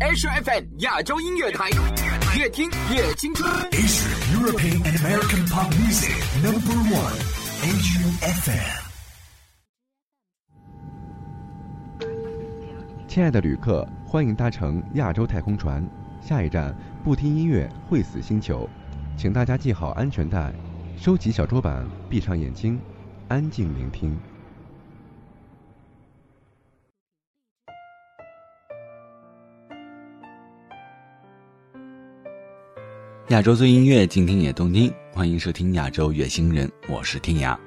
H FM 亚洲音乐台，越听越青春。Asia European and American Pop Music Number One FM。亲爱的旅客，欢迎搭乘亚洲太空船，下一站不听音乐会死星球，请大家系好安全带，收起小桌板，闭上眼睛，安静聆听。亚洲最音乐，静听也动听。欢迎收听亚洲月星人，我是天涯。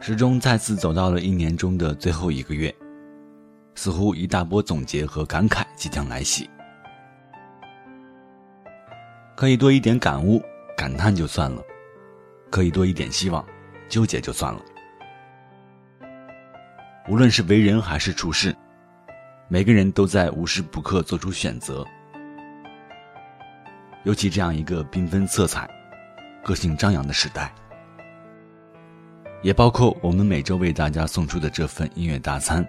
时钟再次走到了一年中的最后一个月，似乎一大波总结和感慨即将来袭。可以多一点感悟、感叹就算了；可以多一点希望、纠结就算了。无论是为人还是处事，每个人都在无时不刻做出选择。尤其这样一个缤纷色彩、个性张扬的时代，也包括我们每周为大家送出的这份音乐大餐。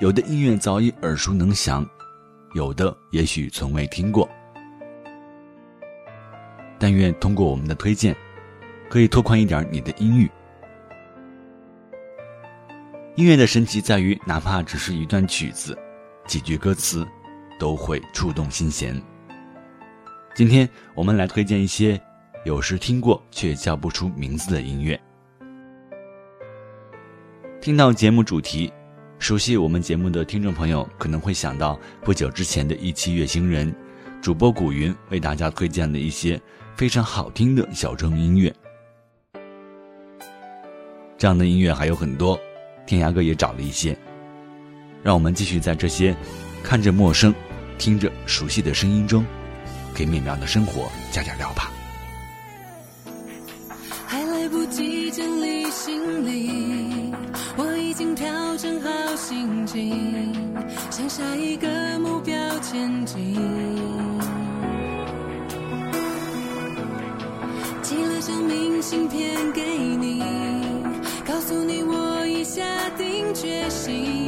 有的音乐早已耳熟能详，有的也许从未听过。但愿通过我们的推荐，可以拓宽一点你的音域。音乐的神奇在于，哪怕只是一段曲子、几句歌词，都会触动心弦。今天我们来推荐一些有时听过却叫不出名字的音乐。听到节目主题，熟悉我们节目的听众朋友可能会想到不久之前的一期《月星人》，主播古云为大家推荐的一些非常好听的小众音乐。这样的音乐还有很多，天涯哥也找了一些。让我们继续在这些看着陌生、听着熟悉的声音中。给美妙的生活加点料吧。还来不及整理行李，我已经调整好心情，向下一个目标前进。寄了张明信片给你，告诉你我已下定决心，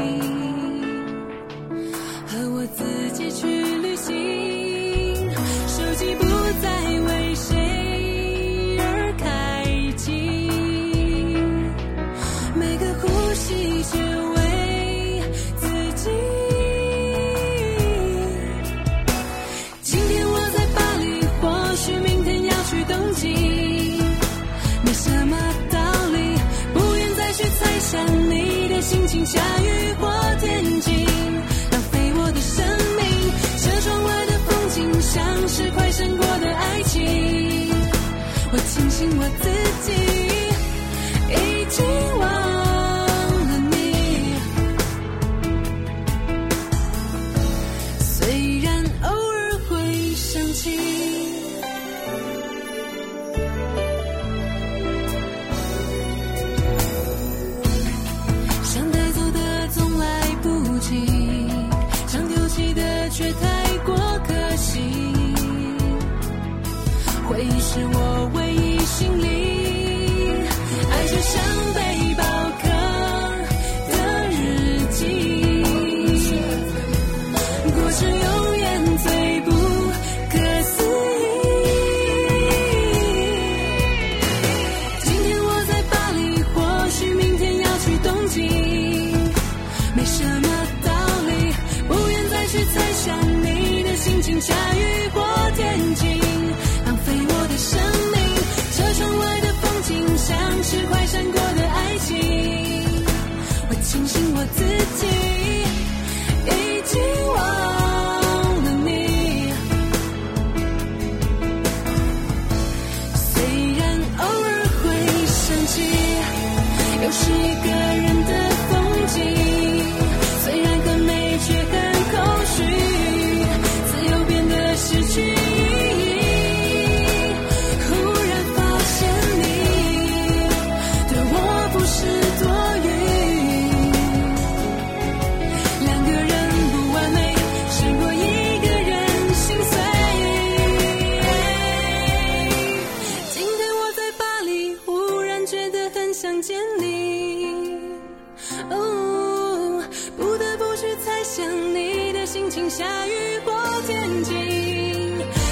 不得不去猜想你。的心情下雨或天晴。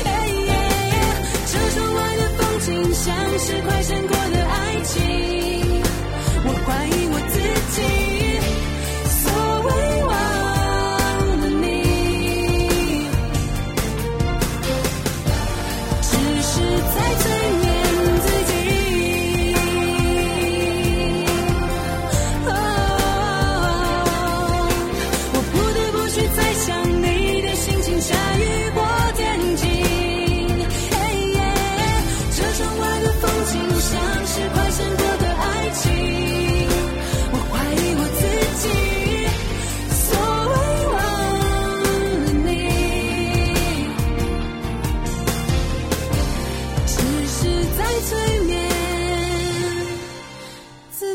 哎耶车窗外的风景像是快闪过的爱情，我怀疑我自己，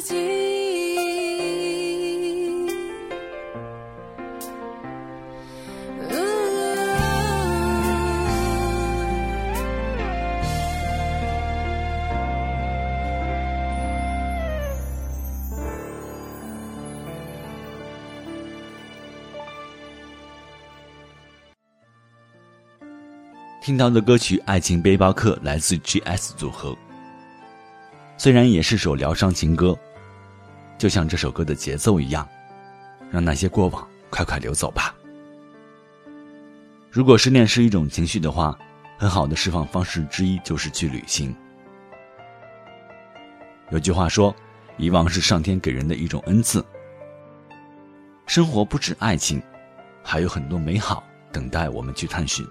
自己。听到的歌曲《爱情背包客》来自 GS 组合，虽然也是首疗伤情歌，就像这首歌的节奏一样，让那些过往快快流走吧。如果失恋是一种情绪的话，很好的释放方式之一就是去旅行。有句话说，遗忘是上天给人的一种恩赐。生活不止爱情，还有很多美好等待我们去探寻。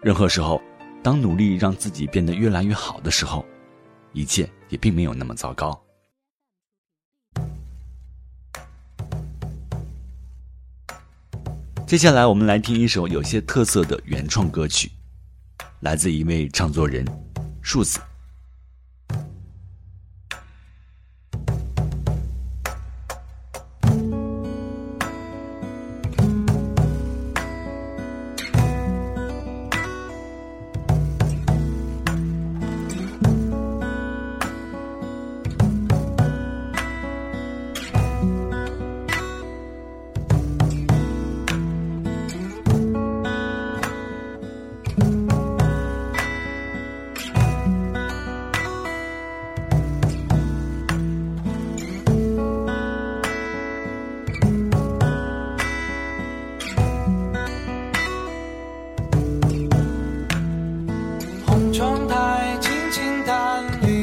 任何时候，当努力让自己变得越来越好的时候，一切也并没有那么糟糕。接下来，我们来听一首有些特色的原创歌曲，来自一位唱作人树子。you.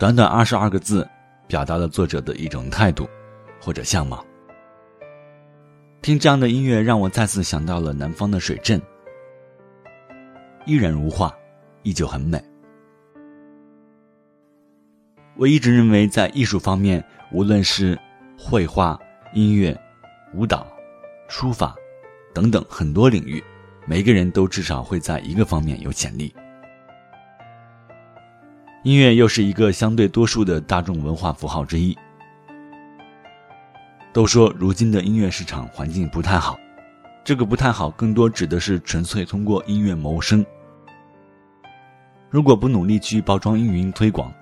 短短二十二个字，表达了作者的一种态度或者相貌。听这样的音乐，让我再次想到了南方的水镇，依然如画，依旧很美。我一直认为，在艺术方面，无论是绘画、音乐、舞蹈、书法等等很多领域，每个人都至少会在一个方面有潜力。音乐又是一个相对多数的大众文化符号之一。都说如今的音乐市场环境不太好，这个不太好更多指的是纯粹通过音乐谋生。如果不努力去包装、运营、推广，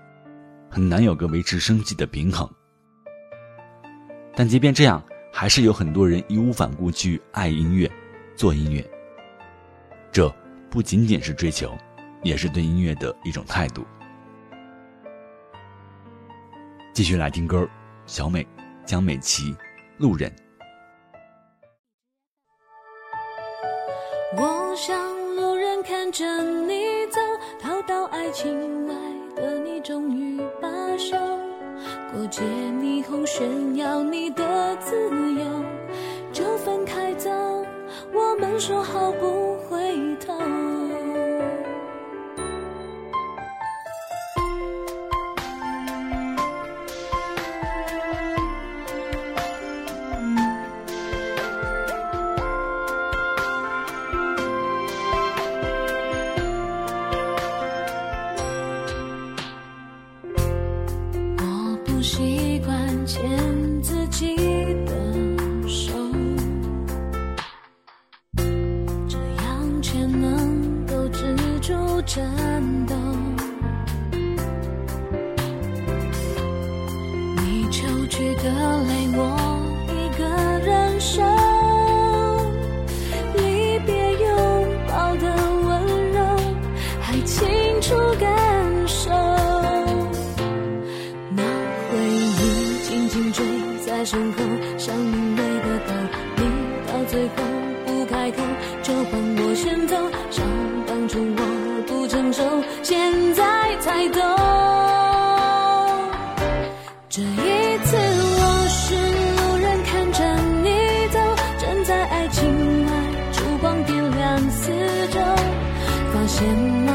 很难有个维持生计的平衡。但即便这样，还是有很多人义无反顾去爱音乐、做音乐。这不仅仅是追求，也是对音乐的一种态度。继续来听歌，小美、江美琪，《路人》。我像路人看着你走，逃到爱情外的你终于罢休，过街霓虹炫耀你的自由，就分开走，我们说好不回头。天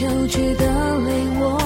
秋去的泪，我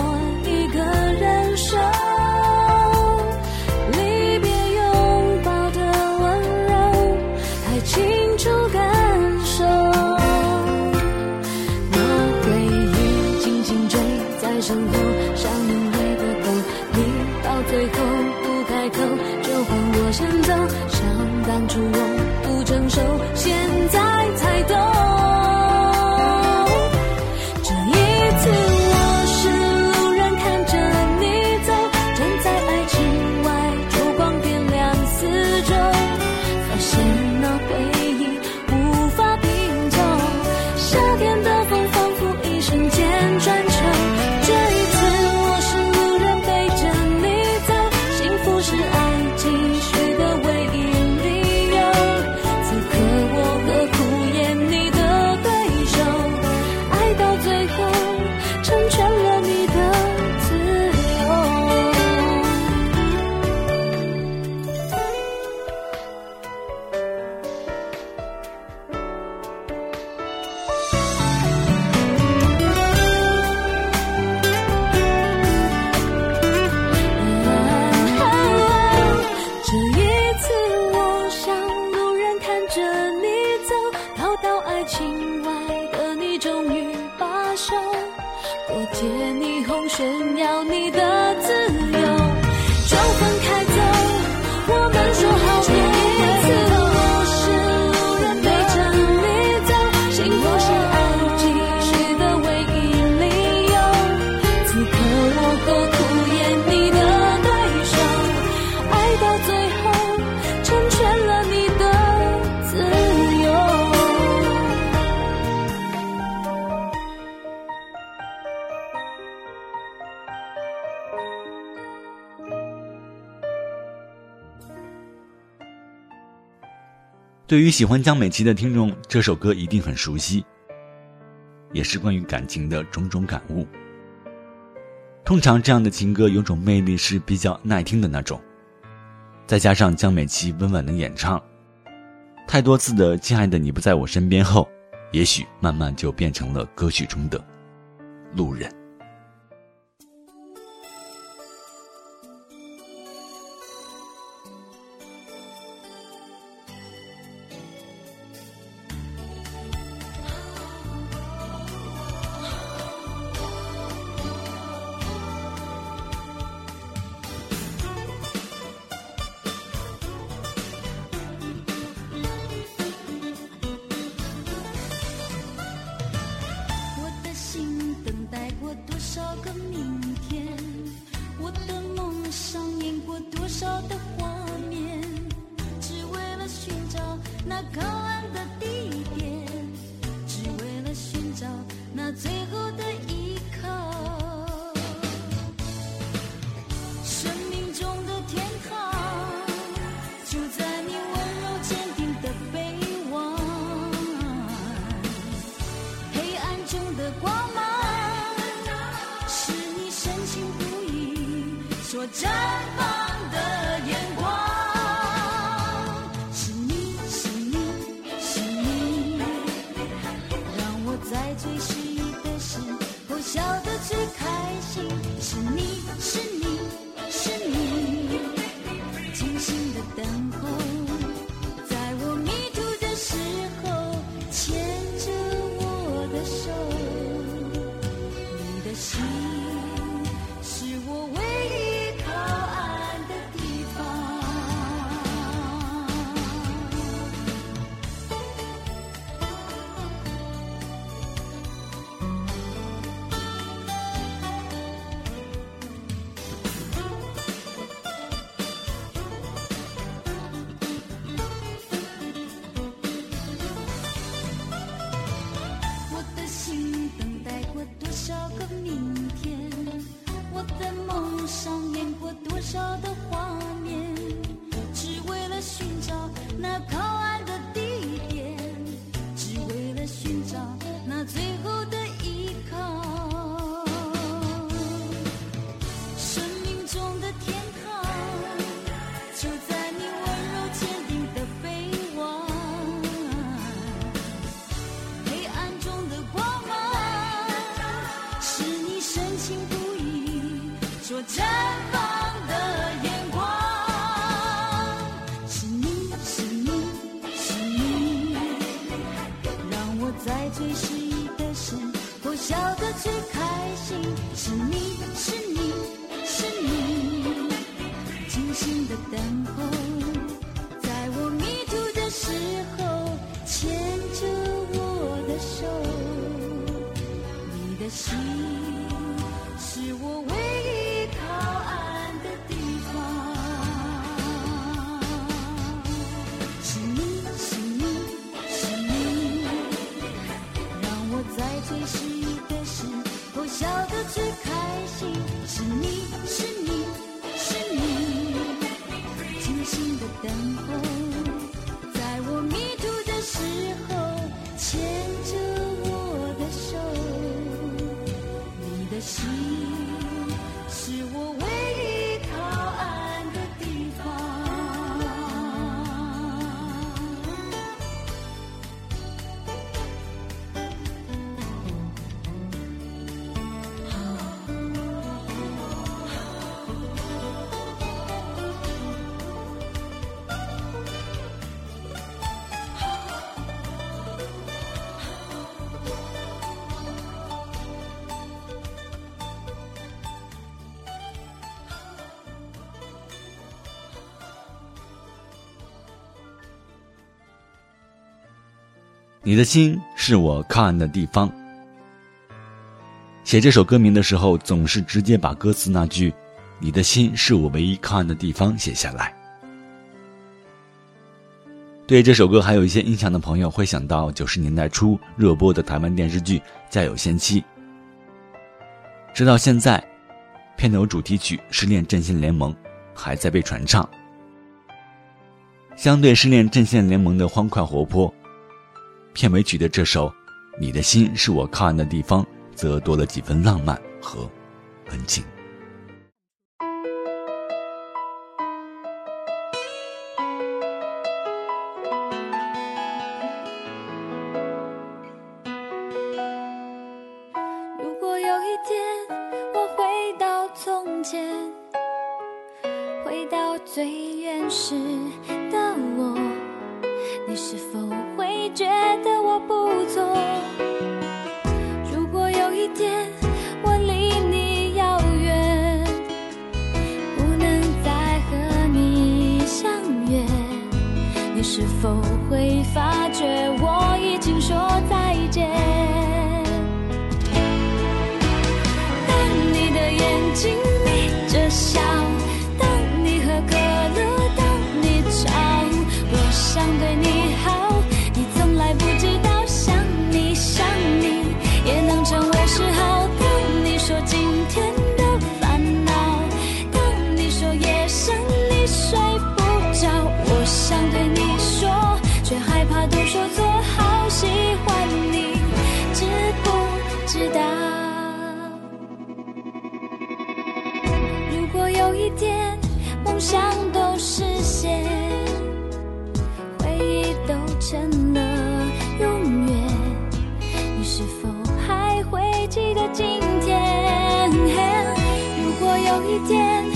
对于喜欢江美琪的听众这首歌一定很熟悉也是关于感情的种种感悟。通常这样的情歌有种魅力是比较耐听的那种。再加上江美琪温婉的演唱太多次的亲爱的你不在我身边后也许慢慢就变成了歌曲中的路人。我站。你的心是我靠岸的地方。写这首歌名的时候，总是直接把歌词那句“你的心是我唯一靠岸的地方”写下来。对这首歌还有一些印象的朋友会想到九十年代初热播的台湾电视剧《家有仙妻》。直到现在，片头主题曲《失恋阵线联盟》还在被传唱。相对《失恋阵线联盟》的欢快活泼，片尾曲的这首《你的心是我靠岸的地方》则多了几分浪漫和温情。否会发一天。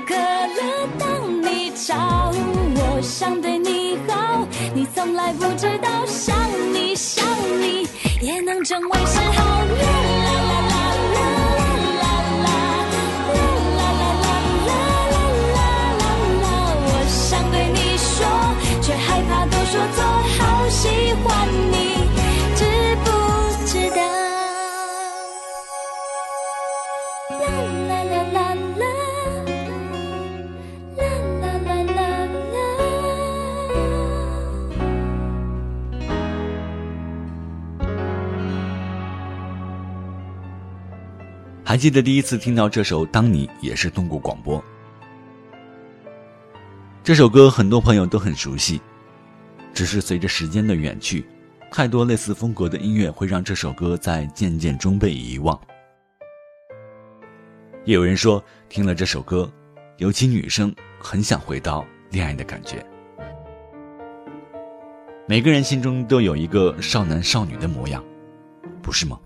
可乐，当你吵我，想对你好，你从来不知道，想你想你也能成为嗜好。啦啦啦啦啦啦啦啦啦啦啦啦啦啦，我想对你说，却害怕都说错，好喜欢你。还记得第一次听到这首《当你》也是通过广播。这首歌很多朋友都很熟悉，只是随着时间的远去，太多类似风格的音乐会让这首歌在渐渐中被遗忘。也有人说，听了这首歌，尤其女生很想回到恋爱的感觉。每个人心中都有一个少男少女的模样，不是吗？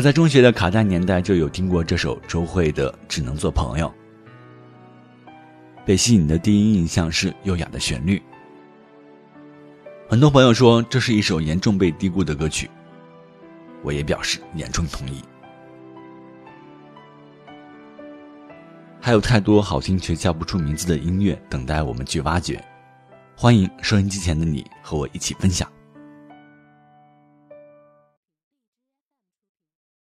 我在中学的卡带年代就有听过这首周慧的只能做朋友。被吸引的第一印象是优雅的旋律。很多朋友说这是一首严重被低估的歌曲我也表示严重同意。还有太多好听却叫不出名字的音乐等待我们去挖掘欢迎收音机前的你和我一起分享。